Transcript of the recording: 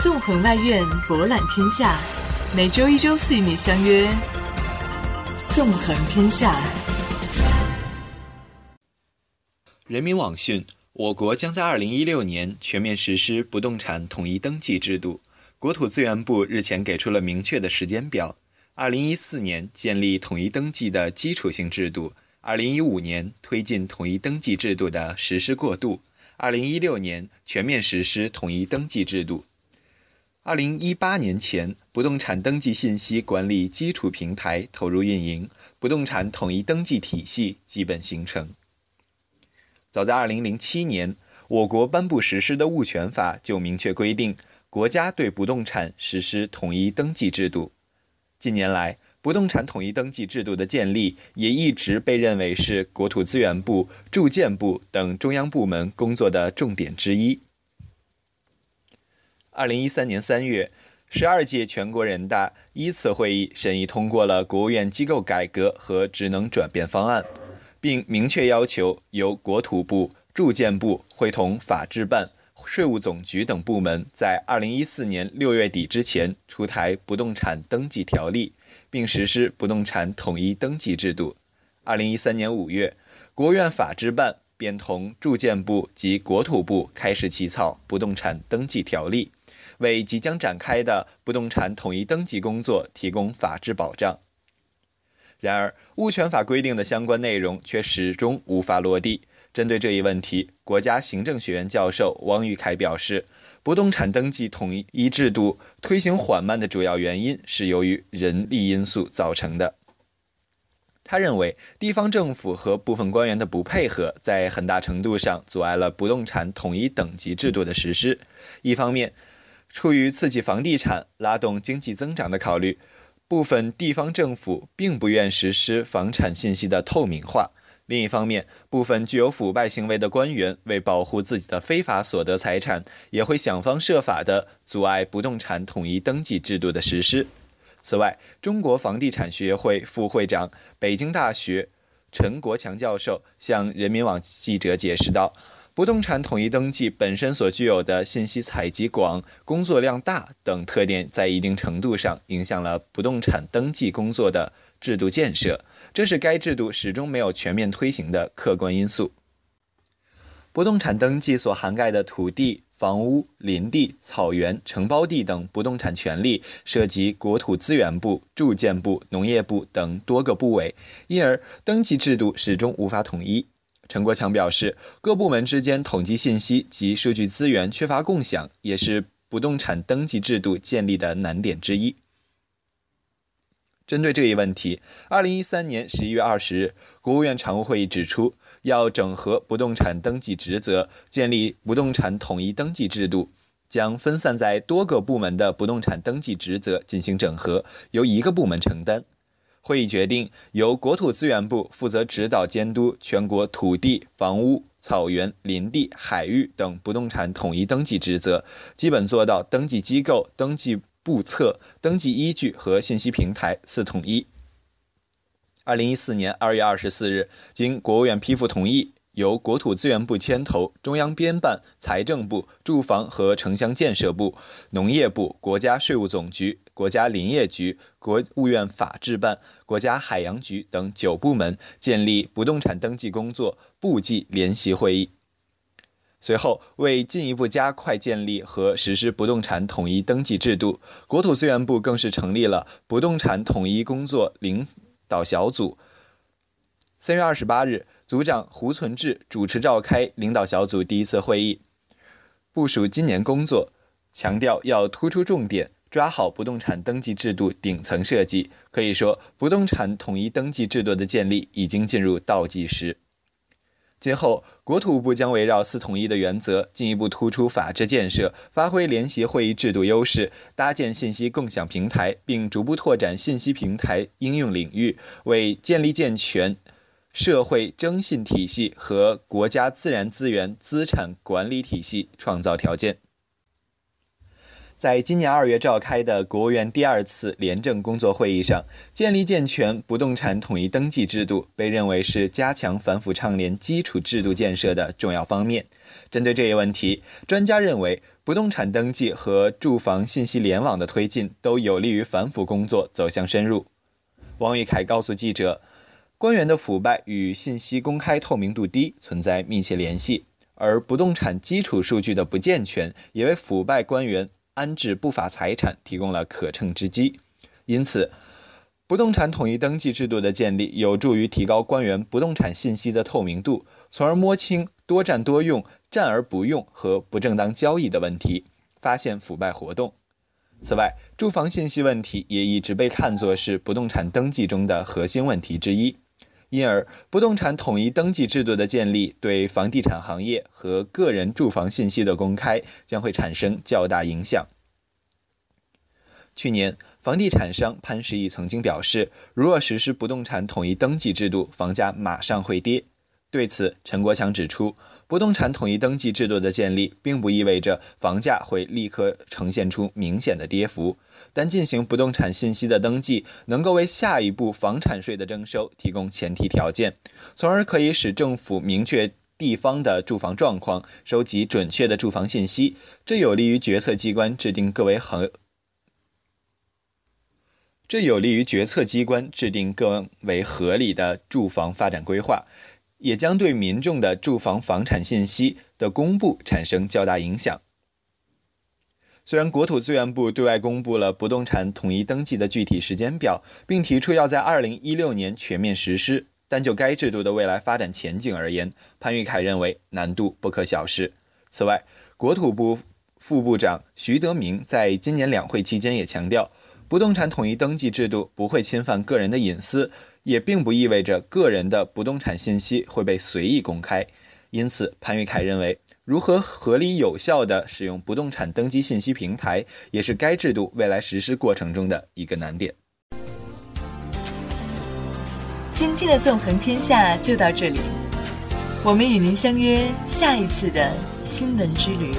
纵横外院，博览天下。每周一、周四与你相约《纵横天下》。人民网讯：我国将在二零一六年全面实施不动产统一登记制度。国土资源部日前给出了明确的时间表：二零一四年建立统一登记的基础性制度，二零一五年推进统一登记制度的实施过渡。二零一六年全面实施统一登记制度。二零一八年前，不动产登记信息管理基础平台投入运营，不动产统一登记体系基本形成。早在二零零七年，我国颁布实施的物权法就明确规定，国家对不动产实施统一登记制度。近年来，不动产统一登记制度的建立，也一直被认为是国土资源部、住建部等中央部门工作的重点之一。二零一三年三月，十二届全国人大一次会议审议通过了国务院机构改革和职能转变方案，并明确要求由国土部、住建部会同法制办。税务总局等部门在二零一四年六月底之前出台不动产登记条例，并实施不动产统一登记制度。二零一三年五月，国务院法制办便同住建部及国土部开始起草不动产登记条例，为即将展开的不动产统一登记工作提供法制保障。然而，物权法规定的相关内容却始终无法落地。针对这一问题，国家行政学院教授汪玉凯表示，不动产登记统一制度推行缓慢的主要原因是由于人力因素造成的。他认为，地方政府和部分官员的不配合，在很大程度上阻碍了不动产统一等级制度的实施。一方面，出于刺激房地产、拉动经济增长的考虑，部分地方政府并不愿实施房产信息的透明化。另一方面，部分具有腐败行为的官员为保护自己的非法所得财产，也会想方设法地阻碍不动产统一登记制度的实施。此外，中国房地产学会副会长、北京大学陈国强教授向人民网记者解释道：“不动产统一登记本身所具有的信息采集广、工作量大等特点，在一定程度上影响了不动产登记工作的制度建设。”这是该制度始终没有全面推行的客观因素。不动产登记所涵盖的土地、房屋、林地、草原、承包地等不动产权利，涉及国土资源部、住建部、农业部等多个部委，因而登记制度始终无法统一。陈国强表示，各部门之间统计信息及数据资源缺乏共享，也是不动产登记制度建立的难点之一。针对这一问题，二零一三年十一月二十日，国务院常务会议指出，要整合不动产登记职责，建立不动产统一登记制度，将分散在多个部门的不动产登记职责进行整合，由一个部门承担。会议决定，由国土资源部负责指导监督全国土地、房屋、草原、林地、海域等不动产统一登记职责，基本做到登记机构、登记。簿册、登记依据和信息平台四统一。二零一四年二月二十四日，经国务院批复同意，由国土资源部牵头，中央编办、财政部、住房和城乡建设部、农业部、国家税务总局、国家林业局、国务院法制办、国家海洋局等九部门建立不动产登记工作部际联席会议。随后，为进一步加快建立和实施不动产统一登记制度，国土资源部更是成立了不动产统一工作领导小组。三月二十八日，组长胡存志主持召开领导小组第一次会议，部署今年工作，强调要突出重点，抓好不动产登记制度顶层设计。可以说，不动产统一登记制度的建立已经进入倒计时。今后，国土部将围绕“四统一”的原则，进一步突出法治建设，发挥联席会议制度优势，搭建信息共享平台，并逐步拓展信息平台应用领域，为建立健全社会征信体系和国家自然资源资产管理体系创造条件。在今年二月召开的国务院第二次廉政工作会议上，建立健全不动产统一登记制度被认为是加强反腐倡廉基础制度建设的重要方面。针对这一问题，专家认为，不动产登记和住房信息联网的推进都有利于反腐工作走向深入。王玉凯告诉记者，官员的腐败与信息公开透明度低存在密切联系，而不动产基础数据的不健全也为腐败官员。安置不法财产提供了可乘之机，因此，不动产统一登记制度的建立有助于提高官员不动产信息的透明度，从而摸清多占多用、占而不用和不正当交易的问题，发现腐败活动。此外，住房信息问题也一直被看作是不动产登记中的核心问题之一。因而，不动产统一登记制度的建立，对房地产行业和个人住房信息的公开将会产生较大影响。去年，房地产商潘石屹曾经表示，如若实施不动产统一登记制度，房价马上会跌。对此，陈国强指出，不动产统一登记制度的建立，并不意味着房价会立刻呈现出明显的跌幅，但进行不动产信息的登记，能够为下一步房产税的征收提供前提条件，从而可以使政府明确地方的住房状况，收集准确的住房信息，这有利于决策机关制定更为合，这有利于决策机关制定更为合理的住房发展规划。也将对民众的住房房产信息的公布产生较大影响。虽然国土资源部对外公布了不动产统一登记的具体时间表，并提出要在二零一六年全面实施，但就该制度的未来发展前景而言，潘玉凯认为难度不可小视。此外，国土部副部长徐德明在今年两会期间也强调，不动产统一登记制度不会侵犯个人的隐私。也并不意味着个人的不动产信息会被随意公开，因此潘玉凯认为，如何合理有效地使用不动产登记信息平台，也是该制度未来实施过程中的一个难点。今天的纵横天下就到这里，我们与您相约下一次的新闻之旅。